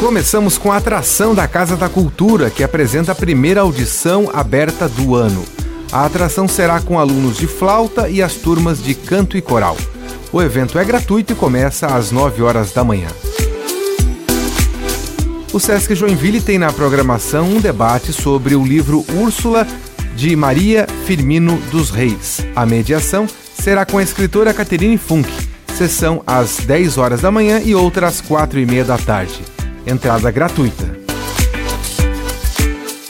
Começamos com a atração da Casa da Cultura, que apresenta a primeira audição aberta do ano. A atração será com alunos de flauta e as turmas de canto e coral. O evento é gratuito e começa às 9 horas da manhã. O Sesc Joinville tem na programação um debate sobre o livro Úrsula de Maria Firmino dos Reis. A mediação será com a escritora Caterine Funk. Sessão às 10 horas da manhã e outra às 4 e meia da tarde. Entrada gratuita.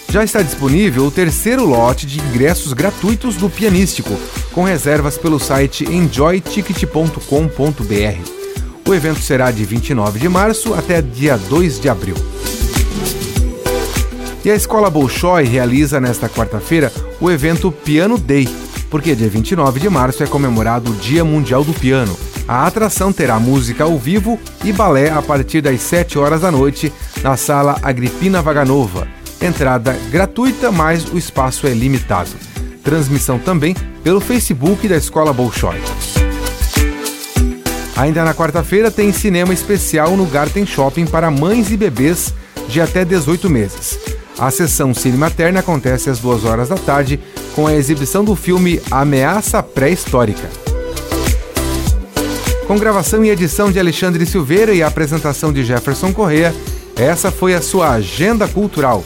Já está disponível o terceiro lote de ingressos gratuitos do Pianístico, com reservas pelo site enjoyticket.com.br. O evento será de 29 de março até dia 2 de abril. E a Escola Bolshoi realiza nesta quarta-feira o evento Piano Day, porque dia 29 de março é comemorado o Dia Mundial do Piano. A atração terá música ao vivo e balé a partir das 7 horas da noite na sala Agripina Vaganova. Entrada gratuita, mas o espaço é limitado. Transmissão também pelo Facebook da Escola Bolshoi. Ainda na quarta-feira tem cinema especial no Garten Shopping para mães e bebês de até 18 meses. A sessão Cine Materna acontece às 2 horas da tarde com a exibição do filme Ameaça Pré-Histórica. Com gravação e edição de Alexandre Silveira e apresentação de Jefferson Correa, essa foi a sua agenda cultural.